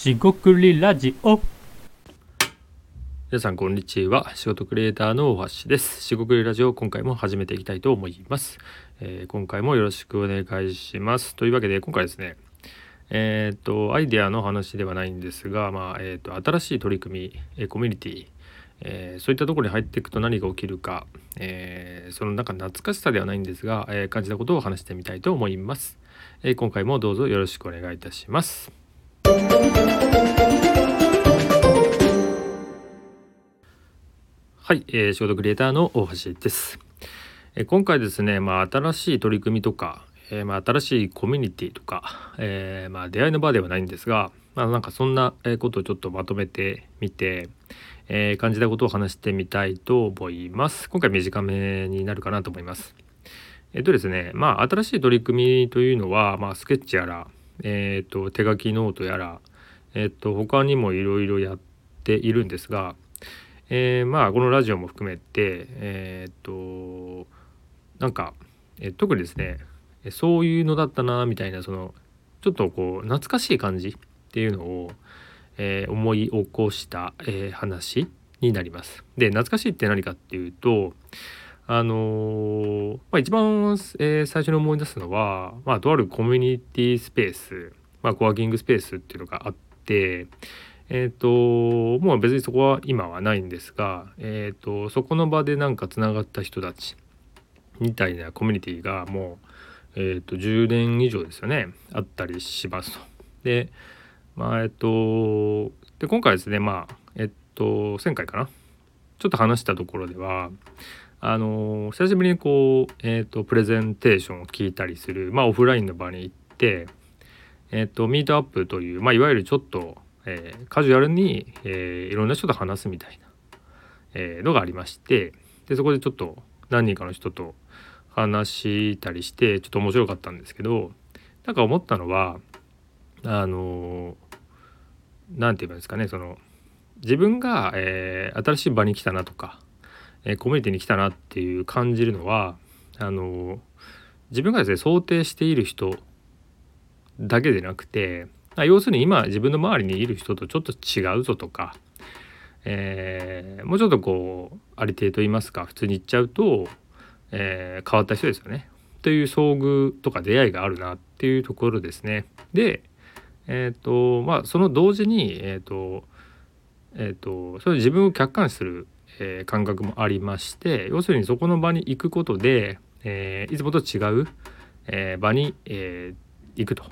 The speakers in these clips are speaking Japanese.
しごくりラジオ。皆さんこんにちは。仕事クリエイターの大橋です。しごくりラジオ今回も始めていきたいと思います、えー、今回もよろしくお願いします。というわけで今回ですねえっ、とアイデアの話ではないんですがまあえっ、と新しい取り組み、えコミュニティえー、そういったところに入っていくと何が起きるか、えー、その中懐かしさではないんですが、えー、感じたことを話してみたいと思います、え今回もどうぞよろしくお願いいたします。はい、えー、仕事クリエイターの大橋です、え今回ですね、まあ、新しい取り組みとか、えまあ、新しいコミュニティとか、えまあ、出会いの場ではないんですが、まあ、なんかそんなことをちょっとまとめてみて、えー、感じたことを話してみたいと思います。今回短めになるかなと思います。えっとですね、まあ、新しい取り組みというのは、まあ、スケッチやら、えっ、と、手書きノートやら、えっ、と、他にもいろいろやっているんですが、えー、まあ、このラジオも含めて、えっ、と、なんか、え特にですね、そういうのだったな、みたいな、その、ちょっとこう、懐かしい感じっていうのを、え、思い起こした、え、話になります。で懐かしいって何かっていうとあの、まあ、一番、え最初に思い出すのは、まあ、とあるコミュニティスペース、まあ、コワーキングスペースっていうのがあってえっ、ともう別にそこは今はないんですが、えっ、とそこの場でなんかつながった人たちみたいなコミュニティがもう、えっと10年以上ですよねあったりしますと。でまあえっとで今回ですねまあえっと前回かな？ちょっと話したところではあの久しぶりにこう、えっとプレゼンテーションを聞いたりする、まあ、オフラインの場に行って、えっとミートアップという、まあ、いわゆるちょっと、えー、カジュアルに、えー、いろんな人と話すみたいな、えー、のがありましてでそこでちょっと何人かの人と話したりしてちょっと面白かったんですけどなんか思ったのはあの何て言えばいいんですかねその自分が、えー、新しい場に来たなとか、え、コミュニティに来たなっていう感じるのはあの自分がですね想定している人だけでなくて要するに今自分の周りにいる人とちょっと違うぞとか、えー、もうちょっとこうありていと言いますか？普通に言っちゃうと、えー、変わった人ですよねという遭遇とか出会いがあるなっていうところですね。でえっ、ー、とまあその同時にえっ、とえっ、とそれ自分を客観視する、え感覚もありまして要するにそこの場に行くことで、えいつもと違う、え場に、え行くと。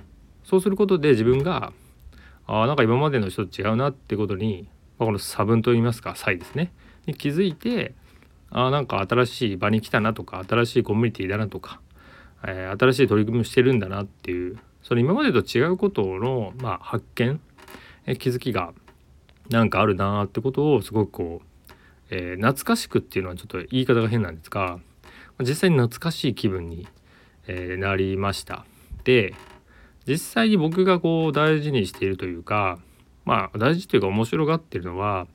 そうすることで自分があなんか今までの人と違うなってことに、まあ、この差分といいますか差異ですね。に気づいてあなんか新しい場に来たなとか新しいコミュニティだなとか、え新しい取り組みをしてるんだなっていうその今までと違うことの、まあ、発見え気づきがなんかあるなってことをすごくこう、えー、懐かしくっていうのはちょっと言い方が変なんですが実際に懐かしい気分に、えー、なりました。で実際に僕がこう大事にしているというかまあ大事というか面白がってるのは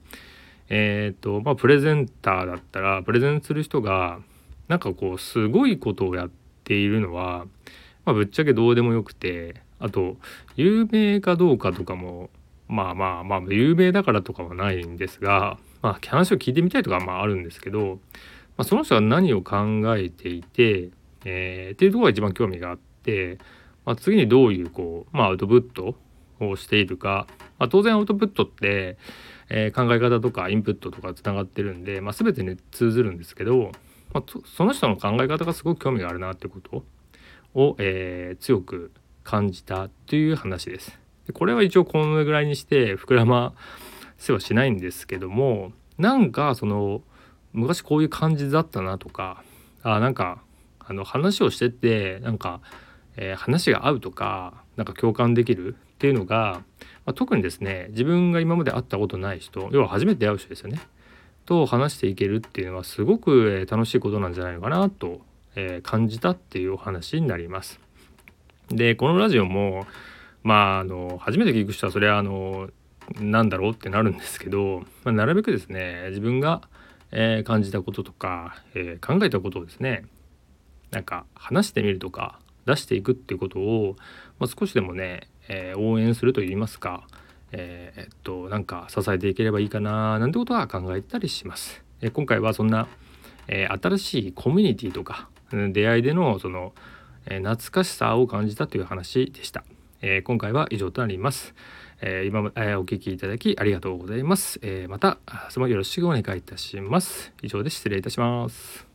えっ、ー、とまあプレゼンターだったらプレゼンする人がなんかこうすごいことをやっているのはまあ、ぶっちゃけどうでもよくてあと有名かどうかとかもまあまあまあ有名だからとかはないんですが、まあ、話を聞いてみたいとかまああるんですけど、まあ、その人は何を考えていて、えー、っていうところが一番興味があって、まあ、次にどういうこう、まあ、アウトプットをしているか、まあ、当然アウトプットって、えー、考え方とかインプットとかつながってるんで、まあ、全てに通ずるんですけど、まあ、その人の考え方がすごく興味があるなってことを、えー、強く感じたという話です。でこれは一応このぐらいにして膨らませはしないんですけどもなんかその昔こういう感じだったなとかあなんかあの話をしててなんか、えー、話が合うとかなんか共感できるっていうのが、まあ、特にですね自分が今まで会ったことない人要は初めて会う人ですよねと話していけるっていうのはすごく楽しいことなんじゃないのかなとえ、感じたっていうお話になります。でこのラジオもまああの初めて聞く人はそれはあのなんだろうってなるんですけど、まあ、なるべくですね自分が、えー、感じたこととか、えー、考えたことをですねなんか話してみるとか出していくっていうことを、まあ、少しでもね、えー、応援するといいますか、えー、っとなんか支えていければいいかななんてことは考えたりします。え今回はそんな、え新しいコミュニティとか出会いでのその、え懐かしさを感じたという話でした。え今回は以上となります。え今、えお聞きいただきありがとうございます。えまた明日もよろしくお願いいたします。以上で失礼いたします。